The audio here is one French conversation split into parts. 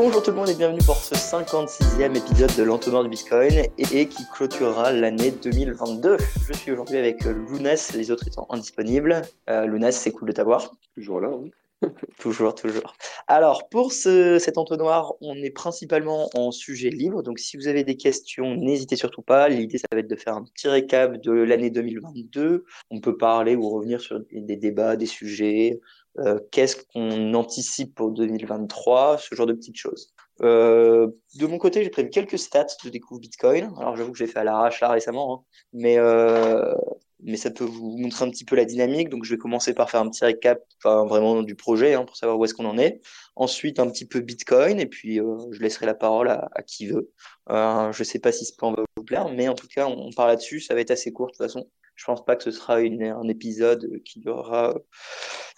Bonjour tout le monde et bienvenue pour ce 56e épisode de l'entonnoir du Bitcoin et, qui clôturera l'année 2022. Je suis aujourd'hui avec Lounès, les autres étant indisponibles. Euh, Lounès, c'est cool de t'avoir. Toujours là, oui. toujours, toujours. Alors, pour ce, cet entonnoir, on est principalement en sujet libre. Donc, si vous avez des questions, n'hésitez surtout pas. L'idée, ça va être de faire un petit récap de l'année 2022. On peut parler ou revenir sur des, débats, des sujets. Euh, qu'est-ce qu'on anticipe pour 2023, ce genre de petites choses. Euh, de mon côté, j'ai prévu quelques stats de découvre Bitcoin. Alors, j'avoue que j'ai fait à l'arrache là récemment, hein. mais euh, mais ça peut vous montrer un petit peu la dynamique. Donc, je vais commencer par faire un petit récap, vraiment du projet, hein, pour savoir où est-ce qu'on en est. Ensuite, un petit peu Bitcoin, et puis je laisserai la parole à, qui veut. Je sais pas si ce plan va vous plaire, mais en tout cas, on, parle là-dessus. Ça va être assez court de toute façon. Je pense pas que ce sera un épisode qui durera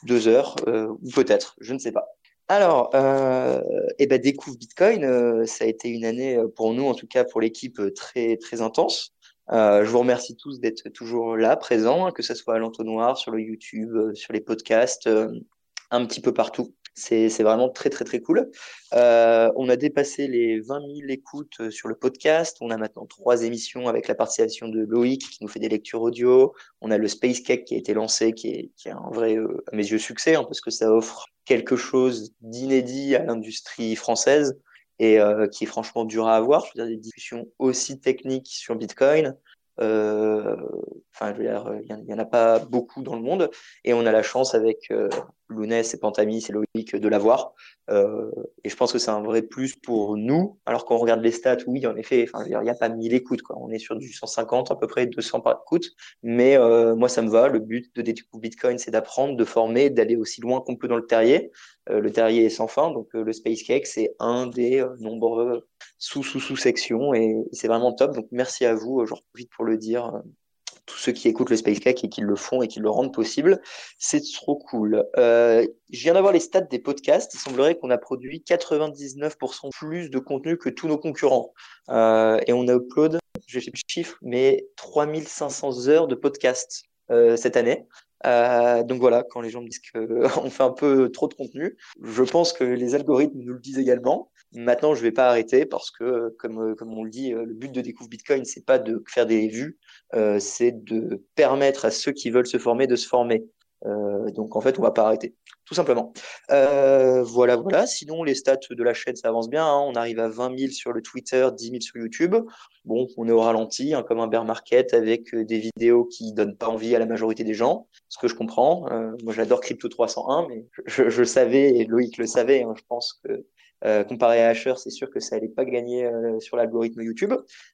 deux heures, euh, ou peut-être, je ne sais pas. Alors, euh, eh ben, découvre Bitcoin, euh, ça a été une année pour nous, en tout cas pour l'équipe, très très intense. Euh, je vous remercie tous d'être toujours là, présents, hein, que ce soit à l'entonnoir, sur le YouTube, euh, sur les podcasts, euh, un petit peu partout. C'est vraiment très, très, très cool. Euh, on a dépassé les 20 000 écoutes sur le podcast. On a maintenant trois émissions avec la participation de Loïc qui nous fait des lectures audio. On a le Space Cake qui a été lancé, qui est, un vrai, à mes yeux, succès, hein, parce que ça offre quelque chose d'inédit à l'industrie française et euh, qui est franchement dur à avoir. Je veux dire, des discussions aussi techniques sur Bitcoin. Euh, enfin, il n'y en a pas beaucoup dans le monde. Et on a la chance avec euh, Lounès et Pantamis et Loïc de l'avoir. Euh, et je pense que c'est un vrai plus pour nous. Alors qu'on regarde les stats, oui, en effet, il n'y a pas 1000 écoutes. Quoi. On est sur du 150, à peu près 200 par écoute. Mais euh, moi, ça me va. Le but de Bitcoin, c'est d'apprendre, de former, d'aller aussi loin qu'on peut dans le terrier. Euh, le terrier est sans fin. Donc, euh, le Space Cake, c'est un des euh, nombreux sous-sous-sous-sections. Et c'est vraiment top. Donc, merci à vous. J'en profite pour le dire tous ceux qui écoutent le Space Cake et qui le font et qui le rendent possible. C'est trop cool. Euh, je viens d'avoir les stats des podcasts. Il semblerait qu'on a produit 99% plus de contenu que tous nos concurrents. Euh, et on a upload, je sais plus le chiffre, mais 3500 heures de podcasts euh, cette année. Euh, donc voilà, quand les gens me disent qu'on fait un peu trop de contenu, je pense que les algorithmes nous le disent également. Maintenant, je vais pas arrêter parce que, comme, comme on le dit, le but de Découvre Bitcoin, c'est pas de faire des vues, euh, c'est de permettre à ceux qui veulent se former de se former. Euh, donc en fait, on va pas arrêter, tout simplement. Euh, voilà, voilà. Sinon, les stats de la chaîne, ça avance bien. Hein. On arrive à 20 000 sur le Twitter, 10 000 sur YouTube. Bon, on est au ralenti, hein, comme un bear market, avec des vidéos qui donnent pas envie à la majorité des gens, ce que je comprends. Euh, moi, j'adore Crypto 301, mais je, savais et Loïc le savait. Hein, je pense que euh, comparé à Asher, c'est sûr que ça n'allait pas gagner euh, sur l'algorithme YouTube.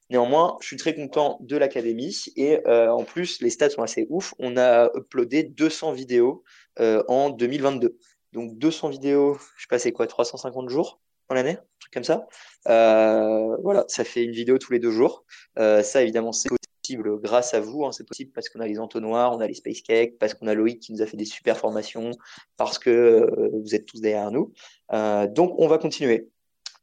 Néanmoins, je suis très content de l'académie et euh, en plus, les stats sont assez ouf. On a uploadé 200 vidéos euh, en 2022. Donc 200 vidéos, je passais quoi, 350 jours en l'année, un truc comme ça. voilà, ça fait une vidéo tous les deux jours. ça, évidemment, c'est possible grâce à vous. Hein, c'est possible parce qu'on a les entonnoirs, on a les Space Cake, parce qu'on a Loïc qui nous a fait des super formations, parce que euh, vous êtes tous derrière nous. Euh, donc, on va continuer.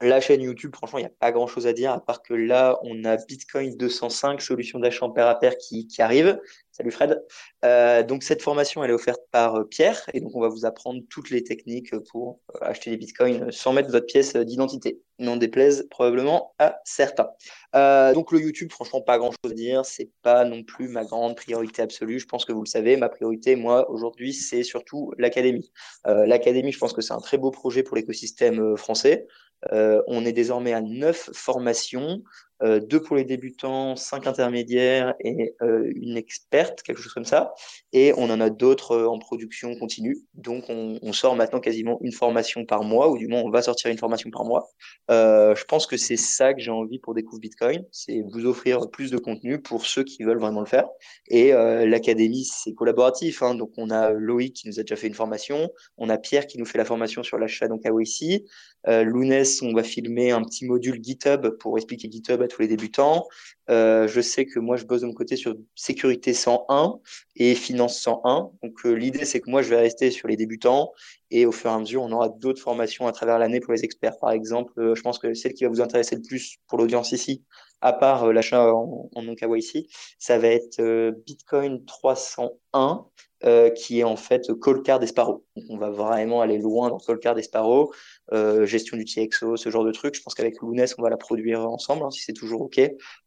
La chaîne YouTube, franchement, il n'y a pas grand chose à dire, à part que là, on a Bitcoin 205, solution d'achat en pair à pair qui, qui arrive. Salut Fred. Euh, donc cette formation, elle est offerte par euh, Pierre et donc on va vous apprendre toutes les techniques pour euh, acheter des bitcoins sans mettre votre pièce d'identité. N'en déplaise probablement à certains. Donc le YouTube, franchement, pas grand chose à dire. C'est pas non plus ma grande priorité absolue. Je pense que vous le savez. Ma priorité, moi, aujourd'hui, c'est surtout l'académie. L'académie, je pense que c'est un très beau projet pour l'écosystème français. Euh, on est désormais à neuf formations, euh, deux pour les débutants, cinq intermédiaires et euh, une experte, quelque chose comme ça. Et on en a d'autres euh, en production continue. Donc on, sort maintenant quasiment une formation par mois, ou du moins on va sortir une formation par mois. Je pense que c'est ça que j'ai envie pour Découvre Bitcoin, c'est vous offrir plus de contenu pour ceux qui veulent vraiment le faire. Et l'académie, c'est collaboratif. Hein. Donc on a Loïc qui nous a déjà fait une formation, on a Pierre qui nous fait la formation sur l'achat ici. Euh, Lounès, on va filmer un petit module GitHub pour expliquer GitHub tous les débutants. Euh, je sais que moi, je bosse de mon côté sur sécurité 101 et finance 101. Donc, euh, l'idée, c'est que moi, je vais rester sur les débutants et au fur et à mesure, on aura d'autres formations à travers l'année pour les experts. Par exemple, euh, je pense que celle qui va vous intéresser le plus pour l'audience ici, à part l'achat en, en non KYC, ça va être Bitcoin 301 euh, qui est en fait Colcar Sparrow. Donc on va vraiment aller loin dans Colcar Sparrow, euh, gestion du TXO, ce genre de truc. Je pense qu'avec Lounès, on va la produire ensemble, hein, si c'est toujours OK.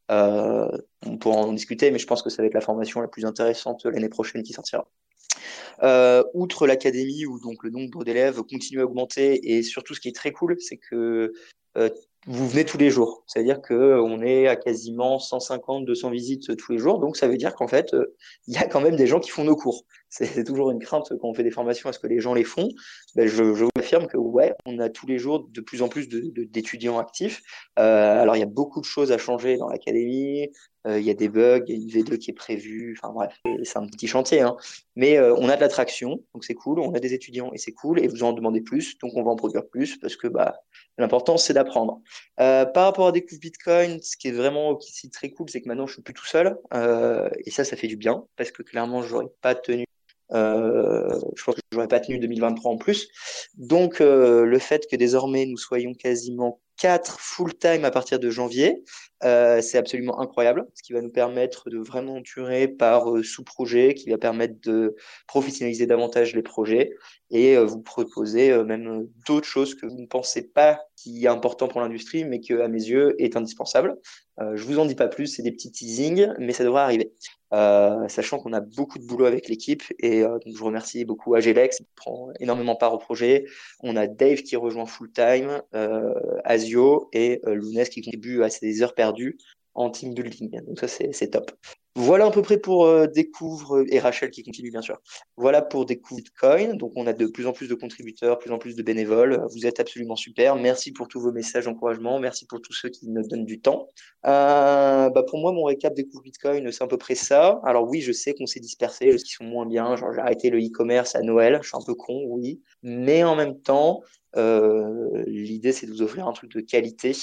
Euh, on pourra en discuter, mais je pense que ça va être la formation la plus intéressante l'année prochaine qui sortira. Euh, outre l'académie où donc le nombre d'élèves continue à augmenter et surtout ce qui est très cool, c'est que euh, vous venez tous les jours. C'est-à-dire qu'on est à quasiment 150, 200 visites tous les jours. Donc, ça veut dire qu'en fait, euh, il y a quand même des gens qui font nos cours. C'est toujours une crainte quand on fait des formations, est-ce que les gens les font? Ben, je, je, vous affirme que ouais, on a tous les jours de plus en plus d'étudiants de, actifs. Euh, alors, il y a beaucoup de choses à changer dans l'académie. Euh, il y a des bugs, il y a une V2 qui est prévue. Enfin bref, c'est un petit chantier. Hein. Mais euh, on a de l'attraction, donc c'est cool. On a des étudiants et c'est cool. Et vous en demandez plus, donc on va en produire plus parce que bah, l'important, c'est d'apprendre. Euh, par rapport à Découvre Bitcoin, ce qui est vraiment aussi très cool, c'est que maintenant, je suis plus tout seul. Euh, et ça, ça fait du bien parce que clairement, je n'aurais pas tenu euh, je pense que je n'aurais pas tenu 2023 en plus. Donc, euh, le fait que désormais nous soyons quasiment 4 full-time à partir de janvier, euh, c'est absolument incroyable, ce qui va nous permettre de vraiment durer par euh, sous-projet, qui va permettre de professionnaliser davantage les projets et euh, vous proposer euh, même d'autres choses que vous ne pensez pas qui est important pour l'industrie, mais que à mes yeux est indispensable. je vous en dis pas plus, c'est des petits teasings, mais ça devrait arriver. Euh, sachant qu'on a beaucoup de boulot avec l'équipe et euh, donc je remercie beaucoup Agelex qui prend énormément part au projet. On a Dave qui rejoint full time, euh, Asio et euh, Lounès qui contribue à ces heures perdues en team building. Donc ça c'est top. Voilà à peu près pour euh, Découvre, et Rachel qui continue bien sûr. Voilà pour Découvre Bitcoin. Donc on a de plus en plus de contributeurs, plus en plus de bénévoles. Vous êtes absolument super. Merci pour tous vos messages d'encouragement. Merci pour tous ceux qui nous donnent du temps. Euh, bah pour moi, mon récap Découvre Bitcoin, c'est à peu près ça. Alors oui, je sais qu'on s'est dispersé, qui sont moins bien. Genre j'ai arrêté le e-commerce à Noël. Je suis un peu con, oui. Mais en même temps, euh, l'idée c'est de vous offrir un truc de qualité.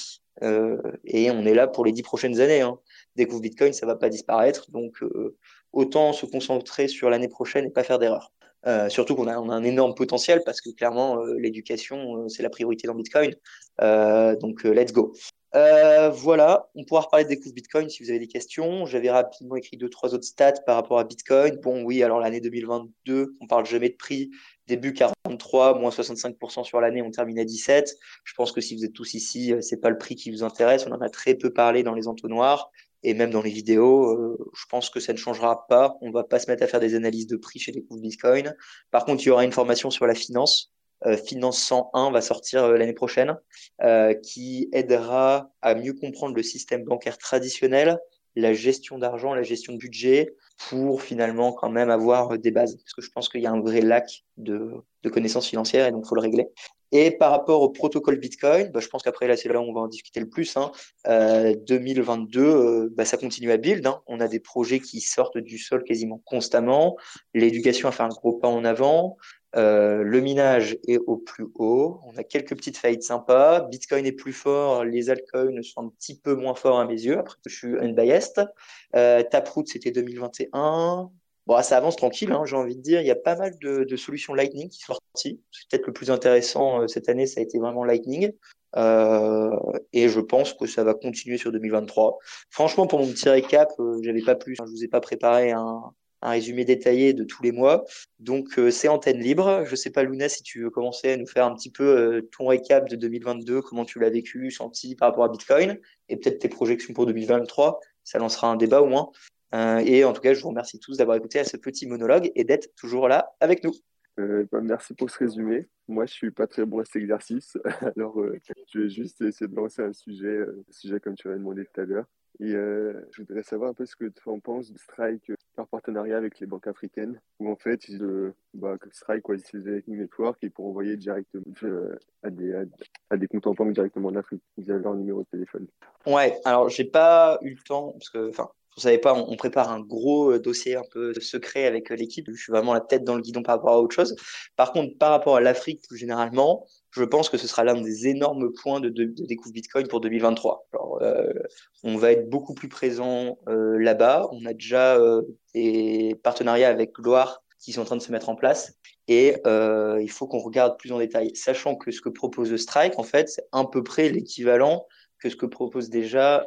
Euh, et on est là pour les dix prochaines années. Hein découvre Bitcoin, ça va pas disparaître. Donc, euh, autant se concentrer sur l'année prochaine et pas faire d'erreur. Euh, surtout qu'on a, on a, un énorme potentiel parce que clairement, euh, l'éducation, c'est la priorité dans Bitcoin. donc, let's go. voilà, on pourra reparler de découvre Bitcoin si vous avez des questions. J'avais rapidement écrit deux, trois autres stats par rapport à Bitcoin. Bon, oui, alors l'année 2022, on parle jamais de prix. Début 43, moins 65% sur l'année, on termine à 17. Je pense que si vous êtes tous ici, c'est pas le prix qui vous intéresse. On en a très peu parlé dans les entonnoirs et même dans les vidéos, euh, je pense que ça ne changera pas. On va pas se mettre à faire des analyses de prix chez les coups Bitcoin. Par contre, il y aura une formation sur la finance. Euh, finance 101 va sortir euh, l'année prochaine, qui aidera à mieux comprendre le système bancaire traditionnel, la gestion d'argent, la gestion de budget, pour finalement quand même avoir des bases. Parce que je pense qu'il y a un vrai lac de, de connaissances financières et donc il faut le régler. Et par rapport au protocole Bitcoin, bah, je pense qu'après là, c'est là où on va en discuter le plus. Hein. Euh, 2022, euh, bah, ça continue à build. Hein. On a des projets qui sortent du sol quasiment constamment. L'éducation a fait un gros pas en avant. Euh, le minage est au plus haut. On a quelques petites faillites sympas. Bitcoin est plus fort. Les altcoins sont un petit peu moins forts à mes yeux. Après, je suis unbiased. Euh, Taproot, c'était 2021. Bon, ça avance tranquille, hein, j'ai envie de dire. Il y a pas mal de, de solutions Lightning qui sont sorties. Peut-être le plus intéressant euh, cette année, ça a été vraiment Lightning. Euh, et je pense que ça va continuer sur 2023. Franchement, pour mon petit récap, euh, j'avais pas plus. Hein, je vous ai pas préparé un, un résumé détaillé de tous les mois. Donc, euh, c'est antenne libre. Je sais pas, Luna, si tu veux commencer à nous faire un petit peu euh, ton récap de 2022, comment tu l'as vécu, senti par rapport à Bitcoin, et peut-être tes projections pour 2023. Ça lancera un débat au moins. Euh, et en tout cas, je vous remercie tous d'avoir écouté à ce petit monologue et d'être toujours là avec nous. Bah, merci pour ce résumé. Moi, je suis pas très bon à cet exercice. Alors, je vais juste essayer de lancer un sujet, sujet comme tu l'as demandé tout à l'heure. Et euh, je voudrais savoir un peu ce que tu en penses de Strike, leur partenariat avec les banques africaines, où en fait, ils, euh, bah, Strike quoi, utilise Lightning Network et pour envoyer directement euh, à, des, à, des comptes en banque directement en Afrique via leur numéro de téléphone. Ouais, alors j'ai pas eu le temps, parce que, enfin, pas, on, prépare un gros euh, dossier un peu secret avec euh, l'équipe. Je suis vraiment la tête dans le guidon par rapport à autre chose. Par contre, par rapport à l'Afrique plus généralement, je pense que ce sera l'un des énormes points de, de, Bitcoin pour 2023. Alors, euh, on va être beaucoup plus présent là-bas. On a déjà des partenariats avec Loire qui sont en train de se mettre en place. Et il faut qu'on regarde plus en détail, sachant que ce que propose Strike, en fait, c'est à peu près l'équivalent que ce que propose déjà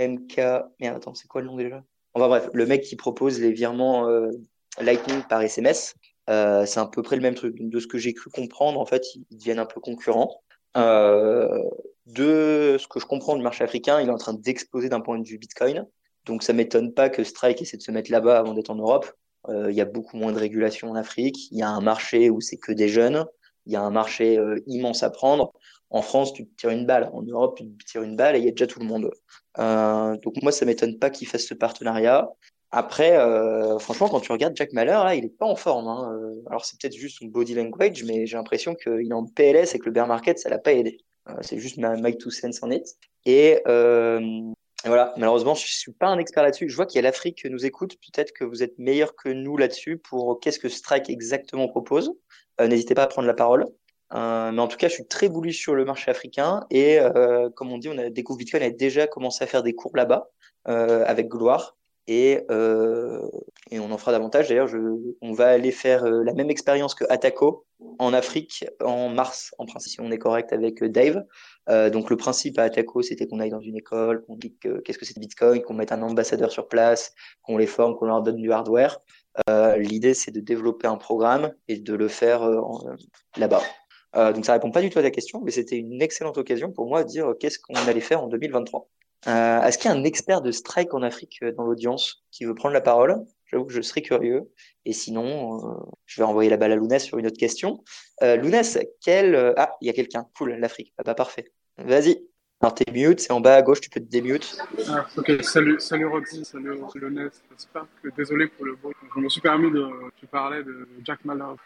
MK. Merde, attends, c'est quoi le nom déjà? Enfin bref, le mec qui propose les virements Lightning par SMS. c'est à peu près le même truc. De ce que j'ai cru comprendre, en fait, ils deviennent un peu concurrents. de ce que je comprends du marché africain, il est en train d'exploser d'un point de vue Bitcoin. Donc ça m'étonne pas que Strike essaie de se mettre là-bas avant d'être en Europe. Il y a beaucoup moins de régulation en Afrique. Il y a un marché où c'est que des jeunes. Il y a un marché immense à prendre. En France, tu te tires une balle. En Europe, tu te tires une balle et il y a déjà tout le monde. Euh, donc moi, ça m'étonne pas qu'il fasse ce partenariat. Après, euh, franchement, quand tu regardes Jack Mahler, là, il est pas en forme. Hein. Euh, alors c'est peut-être juste son body language, mais j'ai l'impression qu'il est en PLS et que le bear market, ça l'a pas aidé. c'est juste ma Mike Two Cents en it. Et voilà, malheureusement, je suis pas un expert là-dessus. Je vois qu'il y a l'Afrique qui nous écoute. Peut-être que vous êtes meilleur que nous là-dessus pour qu'est-ce que Strike exactement propose. N'hésitez pas à prendre la parole. Euh, mais en tout cas, je suis très bullish sur le marché africain et euh, comme on dit, on a découvert Bitcoin a déjà commencé à faire des cours là-bas euh, avec gloire et, et on en fera davantage. D'ailleurs, on va aller faire la même expérience que Ataco en Afrique en mars, en principe, si on est correct avec Dave. donc le principe à Ataco, c'était qu'on aille dans une école, qu'on dise qu'est-ce que c'est Bitcoin, qu'on mette un ambassadeur sur place, qu'on les forme, qu'on leur donne du hardware. L'idée, c'est de développer un programme et de le faire là-bas. Euh, donc ça répond pas du tout à ta question, mais c'était une excellente occasion pour moi de dire euh, qu'est-ce qu'on allait faire en 2023. Euh, Est-ce qu'il y a un expert de strike en Afrique dans l'audience qui veut prendre la parole? J'avoue que je serais curieux. Et sinon, je vais envoyer la balle à Lounès sur une autre question. Lounès, quel... Ah, il y a quelqu'un. Cool, l'Afrique. Ah bah parfait. Vas-y. Alors t'es mute, c'est en bas à gauche, tu peux te démute. Ah, ok, salut, salut Roxy, salut Lounès. J'espère que désolé pour le bruit. Je me suis permis de... Tu parlais de Jack Mallow.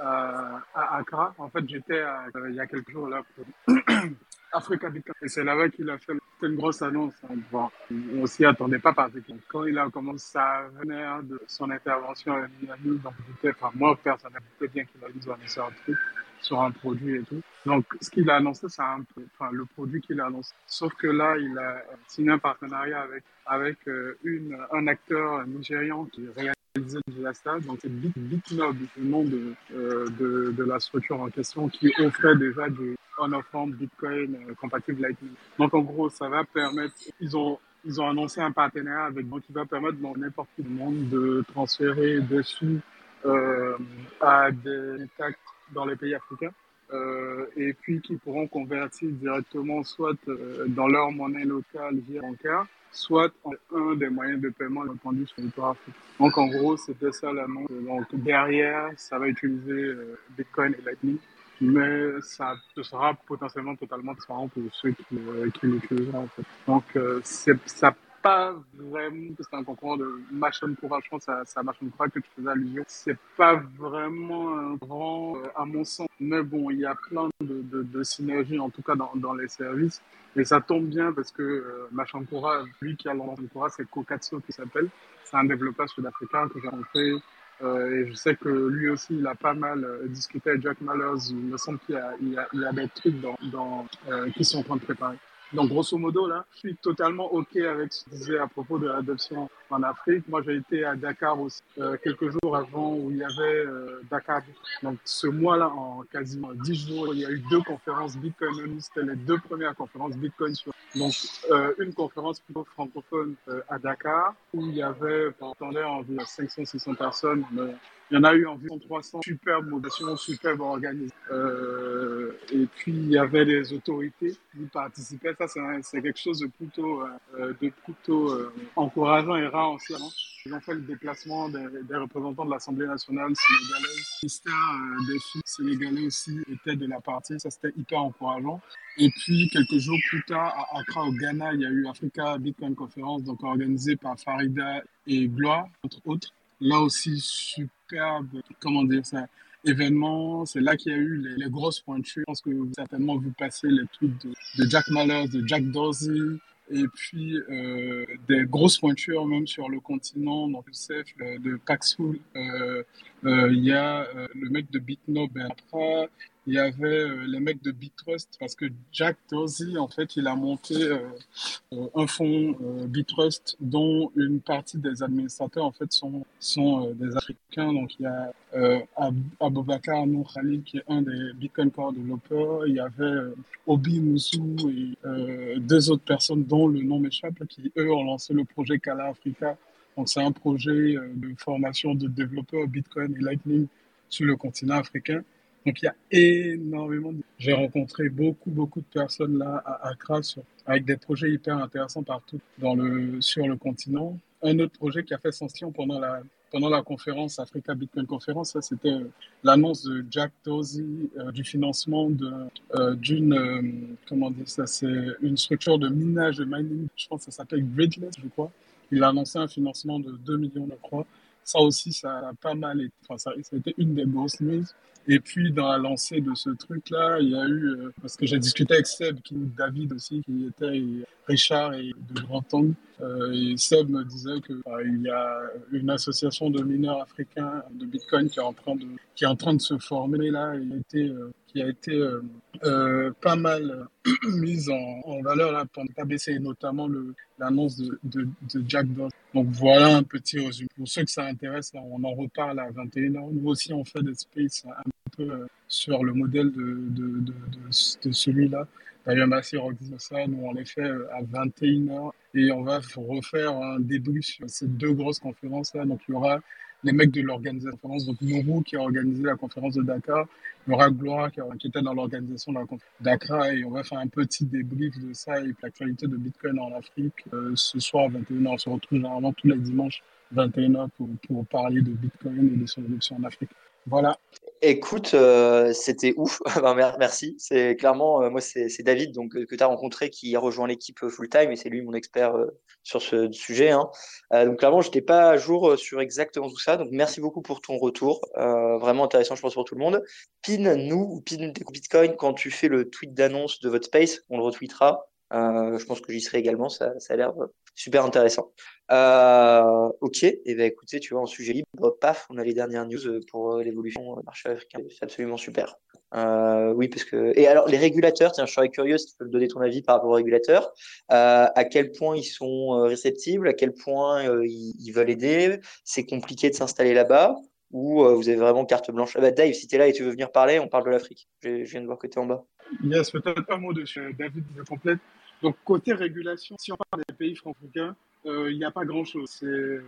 Euh, à Accra. En fait, j'étais il y a quelques jours là pour Africa Bitcoin. Et c'est là-bas qu'il a fait une grosse annonce. Hein. Bon, on s'y attendait pas que quand il a commencé à venir de son intervention à Miami, donc enfin, moi personnellement, bien qu'il a dit annoncer un truc sur un produit et tout. Donc, ce qu'il a annoncé, c'est un peu, enfin, le produit qu'il a annoncé. Sauf que là, il a signé un partenariat avec, avec euh, une, un acteur nigérian qui réalise la stade, donc c'est BitNob, le nom de, euh, de, de, la structure en question, qui offrait déjà du on-off Bitcoin euh, compatible Lightning. Donc en gros, ça va permettre, ils ont ils ont annoncé un partenariat avec donc qui va permettre dans n'importe quel monde de transférer des sous euh, à des taxes dans les pays africains. Euh, et puis qui pourront convertir directement soit euh, dans leur monnaie locale via bancaire, soit un des moyens de paiement entendu sur le africain. Donc en gros, c'était ça l'annonce. Donc derrière, ça va utiliser euh, Bitcoin et Lightning, mais ça sera potentiellement totalement transparent pour ceux qui, qui l'utiliseront en fait. Donc ça pas vraiment c'est un concours de machine courage. Je pense c'est à machine courage que tu faisais allusion. C'est pas vraiment un grand, à mon sens. Mais bon, il y a plein de, de, de synergies, en tout cas dans, dans les services. Et ça tombe bien parce que euh, Machankura, lui qui a Machankura, c'est Kokatsu qui s'appelle. C'est un développeur sud-africain que j'ai rencontré. Euh, et je sais que lui aussi, il a pas mal euh, discuté avec Jack Mallers. Il me semble qu'il y y y a des trucs dans, dans, euh, qui sont en train de préparer. Donc, grosso modo, là, je suis totalement OK avec ce que tu disais à propos de l'adoption en Afrique. Moi, j'ai été à Dakar aussi, euh, quelques jours avant où il y avait euh, Dakar. Donc, ce mois-là, en quasiment dix jours, il y a eu deux conférences Bitcoin. C'était les deux premières conférences Bitcoin. Sur... Donc, euh, une conférence plutôt francophone euh, à Dakar où il y avait, on entendait environ 500-600 personnes. Il y en a eu environ 300 superbes modations, superbes organisées. Euh, et puis, il y avait des autorités qui participaient. Ça, c'est quelque chose de plutôt, euh, de plutôt euh, encourageant et rare aussi. Hein. Ils ont fait le déplacement des, représentants de l'Assemblée nationale sénégalaise. Le ministère euh, des filles sénégalais aussi était de la partie. Ça, c'était hyper encourageant. Et puis, quelques jours plus tard, à Accra, au Ghana, il y a eu Africa Bitcoin Conference, donc organisée par Farida et Gloire, entre autres. Là aussi, superbe, comment dire ça, événement. C'est là qu'il y a eu les, les, grosses pointures. Je pense que vous avez certainement vu passer les tweets de, de Jack Mallers, de Jack Dorsey, et puis euh, des grosses pointures même sur le continent, donc Youssef euh, de Paxful, euh, euh, il y a euh, le mec de Bitno Bertra, il y avait euh, les mecs de BitTrust parce que Jack Dorsey, en fait, il a monté euh, euh, un fonds BitTrust dont une partie des administrateurs, en fait, sont, sont des Africains. Donc, il y a Abubakar Nour Khalil qui est un des Bitcoin Core développeurs. Il y avait Obi Moussou et deux autres personnes dont le nom m'échappe qui, eux, ont lancé le projet Kala Africa. C'est un projet de formation de développeurs Bitcoin et Lightning sur le continent africain. Donc il y a énormément. De... J'ai rencontré beaucoup beaucoup de personnes là à Accra avec des projets hyper intéressants partout sur le continent. Un autre projet qui a fait sensation pendant la conférence Africa Bitcoin Conference, c'était euh, l'annonce de Jack Dorsey euh, du financement euh, d'une comment dire ça, c'est une structure de minage de mining. Je pense que ça s'appelle Gridless, je crois. Il a annoncé un financement de 2 millions, je crois. Ça aussi, ça a pas mal été, enfin, ça, ça a été une des grosses news. Et puis, dans la lancée de ce truc-là, il y a eu, euh, parce que j'ai discuté avec Seb, qui, David aussi, qui était, Richard et de Grand Angle, euh, et Seb me disait qu'il il y a une association de mineurs africains de Bitcoin qui est en train de, qui est en train de se former là, et été, euh, qui a été euh, pas mal mise en, valeur là, pendant KBC, et notamment l'annonce de, Jack Dorsey. Donc voilà un petit résumé. Pour ceux que ça intéresse, on en reparle à 21h. Nous aussi, on fait des spaces un euh, sur le modèle de, de, de, de celui-là. Merci Roxy ça. Nous, on les fait euh, à 21h et on va refaire un débrief sur ces deux grosses conférences-là. Donc, il y aura les mecs de l'organisation, donc Nourou qui a organisé la conférence de Dakar, il y aura Gloria qui, était dans l'organisation de la conférence de Dakar et on va faire un petit débrief de ça et l'actualité de Bitcoin en Afrique euh, ce soir à 21h. On se retrouve généralement tous les dimanches 21h pour, pour parler de Bitcoin et de son évolution en Afrique. Voilà. Écoute, euh, c'était ouf. Ben, merci. C'est clairement, euh, moi, c'est David donc, que tu as rencontré qui a rejoint l'équipe full-time et c'est lui mon expert euh, sur ce sujet. Hein. donc, clairement, je n'étais pas à jour sur exactement tout ça. Donc, merci beaucoup pour ton retour. vraiment intéressant, je pense, pour tout le monde. Pin nous ou pin Bitcoin quand tu fais le tweet d'annonce de votre space. On le retweetera. Je pense que j'y serai également. Ça, a l'air super intéressant. Euh, ok, et eh ben écoutez, tu vois, en sujet libre, paf, on a les dernières news euh, pour euh, l'évolution du marché africain. C'est absolument super. oui, parce que et alors les régulateurs, tiens, je serais curieux si tu peux me donner ton avis par rapport aux régulateurs. à quel point ils sont réceptibles, à quel point ils, veulent aider. C'est compliqué de s'installer là-bas ou vous avez vraiment carte blanche? Ah bah, Dave, si tu es là et tu veux venir parler, on parle de l'Afrique. Je, viens de voir que tu es en bas. Yes, peut-être un mot dessus. David, je complète. Donc, côté régulation, si on parle des pays franco-africains, euh, il n'y a pas grand-chose.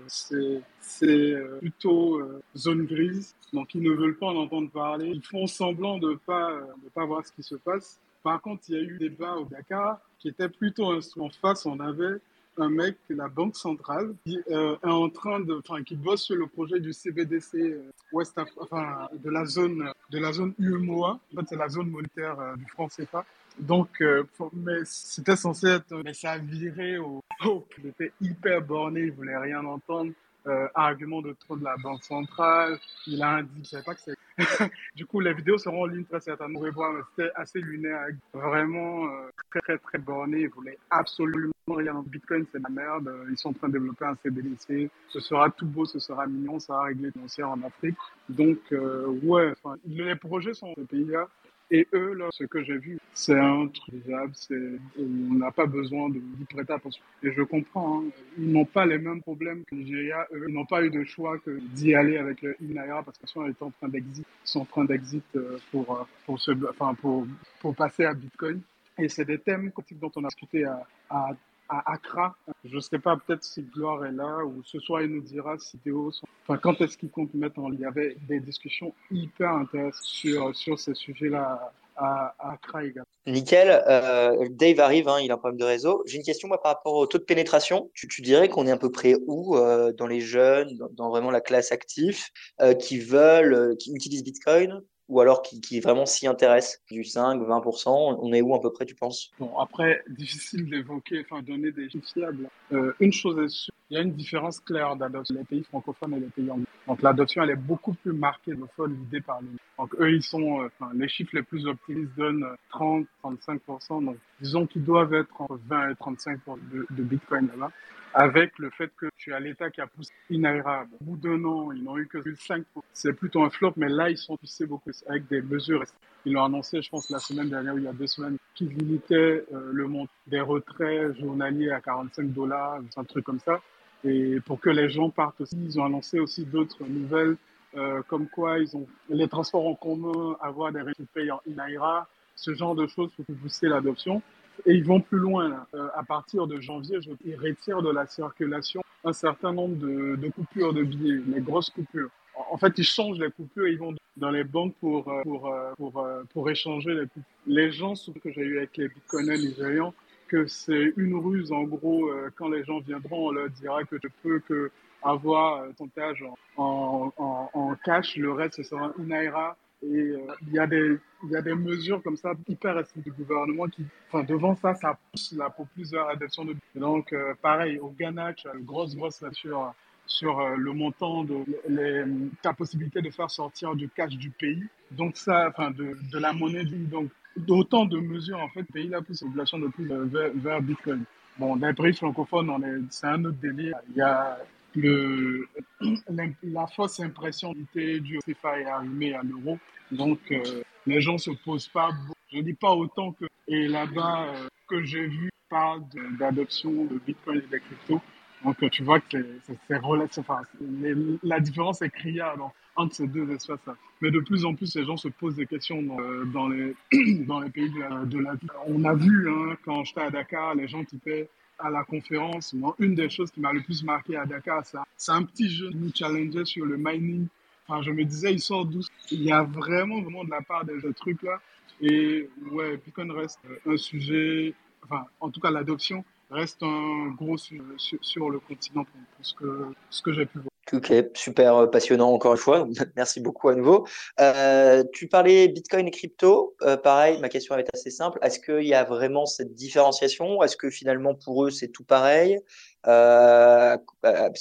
C'est euh, plutôt euh, zone grise. Donc, ils ne veulent pas en entendre parler. Ils font semblant de ne pas, de pas voir ce qui se passe. Par contre, il y a eu des débats au Dakar qui était plutôt En face, on avait un mec, la Banque centrale, qui est en train de, enfin, qui bosse sur le projet du CBDC West, enfin, de la zone, de la zone UMOA. En fait, c'est la zone monétaire du franc CFA. Donc, euh, mais c'était censé être, mais ça a viré au, oh, il était hyper borné, il voulait rien entendre. Euh, argument de trop de la banque centrale, il a indiqué, je savais pas que c'est. du coup, les vidéos seront en ligne très certainement. Vous voir, c'était assez lunaire, vraiment euh, très très très borné. Il voulait absolument rien. Bitcoin, c'est la merde. Ils sont en train de développer un CBDC. Ce sera tout beau, ce sera mignon, ça va régler financière en Afrique. Donc, euh, ouais, les projets sont ces pays-là. Et eux, là, ce que j'ai vu, c'est truc c'est, on n'a pas besoin de prêter attention. Et je comprends, hein, ils n'ont pas les mêmes problèmes que Nigeria, eux, ils n'ont pas eu de choix que d'y aller avec le Inaira parce qu'ils sont en train d'exit, sont en train d'exit euh, pour, euh, pour, se, enfin, pour, pour passer à Bitcoin. Et c'est des thèmes dont on a discuté à, à à Accra. Je ne sais pas, peut-être si Gloire est là, ou ce soir il nous dira si Théo. Enfin, quand est-ce qu'il compte mettre en ligne Il y avait des discussions hyper intéressantes sur, sur ces sujets-là à, Accra également. Nickel. Euh, Dave arrive, hein, il a un problème de réseau. J'ai une question moi, par rapport au taux de pénétration. Tu, tu dirais qu'on est à peu près où euh, dans les jeunes, dans, vraiment la classe active, euh, qui veulent, qui utilisent Bitcoin? Ou alors qui, vraiment s'y intéressent Du 5, 20%, on est où à peu près, tu penses? Bon, après, difficile d'évoquer, enfin, donner des chiffres fiables. Euh, une chose est sûre, il y a une différence claire d'adoption les pays francophones et les pays anglais. Donc l'adoption, elle est beaucoup plus marquée fois l'idée par les. Donc eux, ils sont, euh, enfin, les chiffres les plus optimistes donnent 30, 35%. Donc disons qu'ils doivent être entre 20 et 35% de, Bitcoin là-bas avec le fait que tu as l'État qui a poussé inaérable. Au bout d'un an, ils n'ont eu que 5%. C'est plutôt un flop, mais là, ils sont poussés beaucoup avec des mesures. Ils l'ont annoncé, je pense, la semaine dernière ou il y a deux semaines, qu'ils limitaient euh, le montant des retraits journaliers à 45 dollars, un truc comme ça. Et pour que les gens partent aussi, ils ont annoncé aussi d'autres nouvelles, euh, comme quoi ils ont les transports en commun, avoir des résultats en INAIRA, ce genre de choses pour pousser l'adoption. Et ils vont plus loin. Euh, à partir de janvier, ils retirent de la circulation un certain nombre de, de coupures de billets, les grosses coupures. En fait, ils changent les coupures, ils vont dans les banques pour, euh, pour, euh, pour, pour échanger les coupures. Les gens, ce que j'ai eu avec les bitcoiners nigérians, que c'est une ruse. En gros, quand les gens viendront, on leur dira que tu peux que avoir ton âge en, en, cash, le reste, ce sera un INAIRA et euh, il y, a des, y a des mesures comme ça hyper restrictives du gouvernement qui, enfin, devant ça, ça pousse là pour plusieurs adoptions. Donc, euh, pareil, au Ghana, tu as une grosse, grosse sur, sur euh, le montant de les, ta possibilité de faire sortir du cash du pays. Donc, ça, enfin, de, de la monnaie. Donc, d'autant de mesures, en fait, pays là pousse la population de plus vers, vers Bitcoin. Bon, dans les pays francophones, c'est un autre délire. Il y a le, la fausse impression du CFA est arrivée à l'euro. Donc, euh, les gens se posent pas, je dis pas autant que, et là-bas, euh, que j'ai vu parle d'adoption de, Bitcoin et des cryptos. Donc, tu vois que c'est. Enfin, la différence est criarde entre ces deux espaces-là. Mais de plus en plus, les gens se posent des questions dans, euh, les, pays de la, de vie. On a vu, hein, quand j'étais à Dakar, les gens qui paient à la conférence, une des choses qui m'a le plus marqué à Dakar, c'est un petit jeune qui nous challengeait sur le mining. Enfin, je me disais, il sort d'où? Il y a vraiment, vraiment de la part de ce truc-là. Et ouais, Bitcoin reste un sujet, enfin, en tout cas, l'adoption reste un gros sur, le continent pour, ce que, ce que j'ai pu voir. Ok, super euh, passionnant encore une fois. Merci beaucoup à nouveau. Euh, tu parlais Bitcoin et crypto. Euh, pareil, ma question est assez simple. Est-ce qu'il y a vraiment cette différenciation? Est-ce que finalement pour eux c'est tout pareil? Parce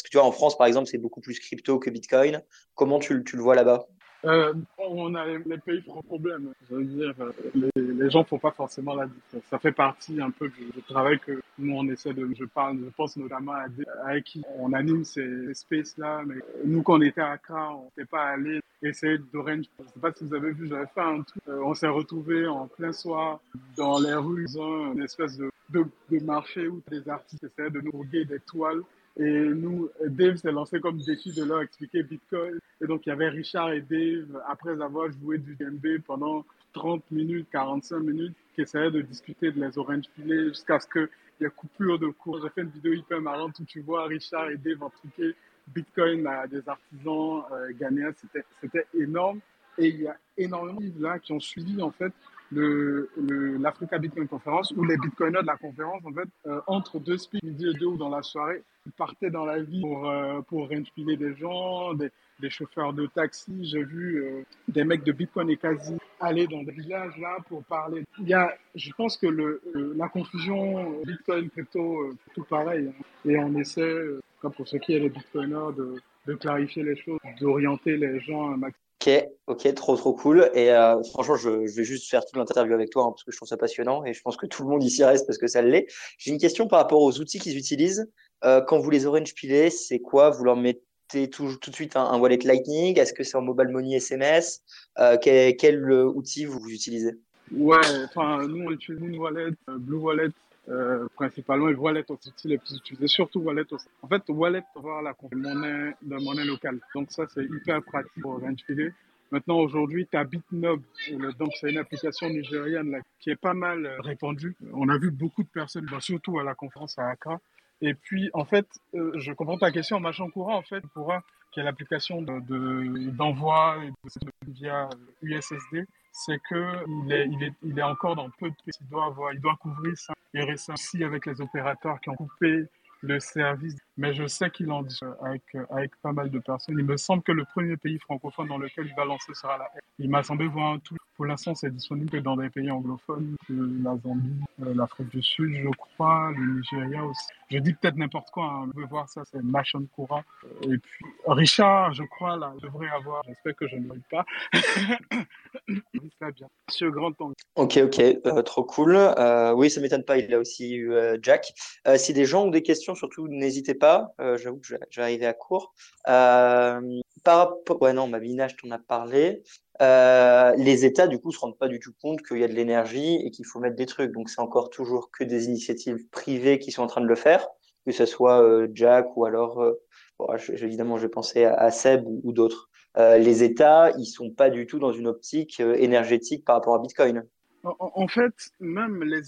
que tu vois, en France par exemple, c'est beaucoup plus crypto que Bitcoin. Comment tu, tu le vois là-bas? Euh, on a les, pays font problème. Je veux dire, euh, les, les gens font pas forcément la différence. Ça fait partie un peu du, travail que nous on essaie de. Je parle, je pense notamment à, à qui on anime ces, spaces là. Mais nous, quand on était à Accra, on n'était pas allé essayer d'Orange. Je sais pas si vous avez vu, j'avais fait un truc. Euh, on s'est retrouvé en plein soir dans les rues, une espèce de, de, de marché où des artistes essayaient de nous rouler des toiles et nous, Dave s'est lancé comme défi de leur expliquer Bitcoin. Et donc, il y avait Richard et Dave, après avoir joué du DMB pendant 30 minutes, 45 minutes, qui essayaient de discuter de les oranges filés jusqu'à ce qu'il y ait coupure de cours. J'ai fait une vidéo hyper marrante où tu vois Richard et Dave expliquer Bitcoin à des artisans euh, ghanéens. C'était énorme. Et il y a énormément de là qui ont suivi, en fait, l'Africa le, Bitcoin Conference où les bitcoiners de la conférence, en fait, euh, entre deux speaks, midi et deux ou dans la soirée, ils partaient dans la ville pour, euh, pour des gens, des, des, chauffeurs de taxi. J'ai vu euh, des mecs de Bitcoin et quasi aller dans des villages là pour parler. Il y a, je pense que le, la confusion Bitcoin, crypto, tout pareil. Hein. Et on essaie, comme pour ceux qui est les bitcoiners, de, de clarifier les choses, d'orienter les gens un maximum Ok, ok, trop trop cool. Et euh, franchement, je, vais juste faire toute l'interview avec toi hein, parce que je trouve ça passionnant et je pense que tout le monde ici reste parce que ça l'est. J'ai une question par rapport aux outils qu'ils utilisent. Euh, quand vous les orange pilez, c'est quoi? Vous leur mettez tout, tout de suite un, wallet Lightning? Est-ce que c'est en mobile money SMS euh, quel, quel, outil vous, vous utilisez? Ouais, enfin, nous on utilise une wallet, Blue Wallet euh, principalement, et Wallet aussi, les plus utilisés, surtout Wallet aussi. En fait, Wallet va la monnaie, la monnaie locale. Donc ça, c'est hyper pratique pour Renfile. Maintenant, aujourd'hui, tu as Bitnob. Donc, c'est une application nigériane là, qui est pas mal euh, répandue. On a vu beaucoup de personnes, bah, surtout à la conférence à Accra. Et puis, en fait, euh, je comprends ta question en marchant courant, en fait, pour un, qui est l'application d'envoi de, de, via euh, USSD, c'est qu'il est, il est, il est encore dans peu de pays. Il doit, avoir, il doit couvrir 5, est récemment aussi avec les opérateurs qui ont coupé le service. Mais je sais qu'il en dit avec, avec pas mal de personnes. Il me semble que le premier pays francophone dans lequel il va lancer sera la. Il m'a semblé voir un tout pour l'instant, c'est disponible dans des pays anglophones, la Zambie, euh, l'Afrique du Sud, je crois, le Nigeria aussi. Je dis peut-être n'importe quoi, hein. on veut voir ça, c'est Machan Koura. Et puis, Richard, je crois, là, devrait avoir, j'espère que je ne l'ai pas. bien. Grand Temps. Ok, ok, euh, trop cool. Euh, oui, ça m'étonne pas, il a aussi eu Jack. si des gens ont des questions, surtout n'hésitez pas. J'avoue que je vais arriver à court. Par ouais, non, ma binage, t'en as parlé. Euh, les États, du coup, se rendent pas du tout compte qu'il y a de l'énergie et qu'il faut mettre des trucs. Donc, c'est encore toujours que des initiatives privées qui sont en train de le faire, que ce soit euh, Jack ou alors, euh, évidemment, je vais penser à, Seb ou, d'autres. les États, ils sont pas du tout dans une optique énergétique par rapport à Bitcoin. En, fait, même les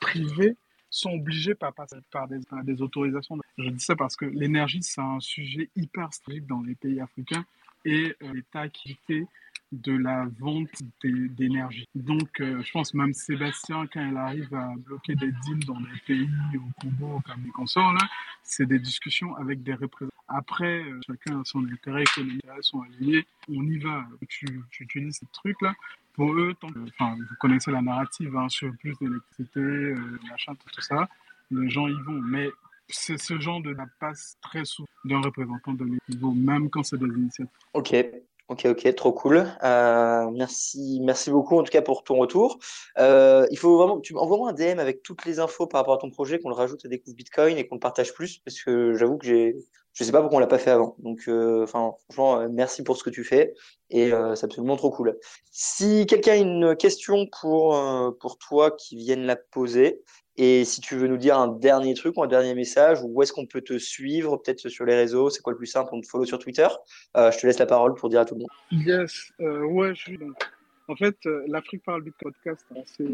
privés sont obligés par, par, par, des, autorisations. Je dis ça parce que l'énergie, c'est un sujet hyper strict dans les pays africains et l'État qui fait de la vente d'énergie. Donc, euh, je pense même Sébastien, quand il arrive à bloquer des deals dans des pays, au Congo, comme les consorts, c'est des discussions avec des représentants. Après, euh, chacun a son intérêt économique, sont alignés. On y va. Tu, utilises ce truc-là. Pour eux, tant enfin, vous connaissez la narrative hein, sur plus d'électricité, euh, machin, tout, ça. Les gens y vont. Mais c'est ce genre de la passe très souvent d'un représentant de niveau, même quand c'est des initiatives. Ok, Ok, ok, trop cool. Euh, merci, merci beaucoup en tout cas pour ton retour. Euh, il faut vraiment, tu envoies-moi un DM avec toutes les infos par rapport à ton projet, qu'on le rajoute à Découvre Bitcoin et qu'on le partage plus, parce que j'avoue que j'ai, je sais pas pourquoi on l'a pas fait avant. Donc, euh, enfin, franchement, merci pour ce que tu fais et c'est absolument trop cool. Si quelqu'un a une question pour pour toi qui vienne la poser, et si tu veux nous dire un dernier truc ou un dernier message, où est-ce qu'on peut te suivre, peut-être sur les réseaux, c'est quoi le plus simple, on te follow sur Twitter euh, Je te laisse la parole pour dire à tout le monde. Yes, euh, ouais, je suis. En fait, euh, l'Afrique parle Bitcoin podcast, c'est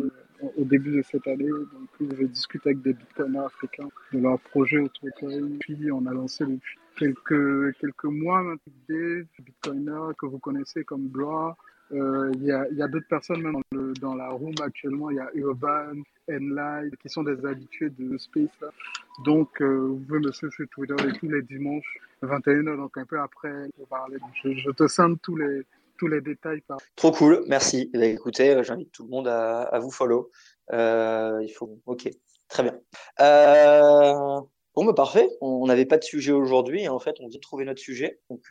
au début de cette année. Donc, je discute avec des Bitcoiners africains de leurs projets autour de. Puis, on a lancé depuis quelques, quelques mois maintenant des Bitcoiners que vous connaissez comme Blois, euh, il y a, d'autres personnes même dans, la room actuellement. Il y a Urban, Enlight, qui sont des habitués de Space. Donc, euh, vous pouvez me suivre sur Twitter et tous les dimanches, 21h, donc un peu après. Je, je te sens tous les, tous les détails. Trop cool, merci. Eh ben, écoutez, euh, j'invite tout le monde à, vous follow. Il faut. Ok, très bien. Bon, bah parfait. On n'avait pas de sujet aujourd'hui. En fait, on vient de trouver notre sujet. Donc,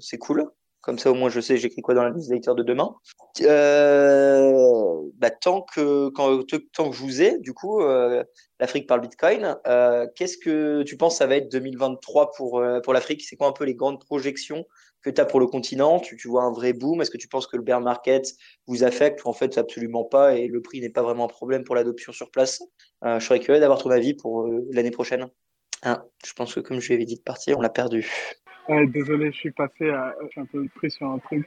c'est cool. Comme ça, au moins, je sais, j'écris quoi dans la newsletter de demain. Euh, bah, tant que quand, tant que je vous ai, du coup, euh, l'Afrique par le Bitcoin. Euh, qu'est-ce que tu penses ça va être 2023 pour pour l'Afrique? C'est quoi un peu les grandes projections que tu as pour le continent? Tu, vois un vrai boom? Est-ce que tu penses que le bear market vous affecte ou en fait absolument pas et le prix n'est pas vraiment un problème pour l'adoption sur place? Je serais curieux d'avoir ton avis pour l'année prochaine. Ah, je pense que comme je lui avais dit de partir, on l'a perdu désolé, je suis passé à, je suis un peu pris sur un truc.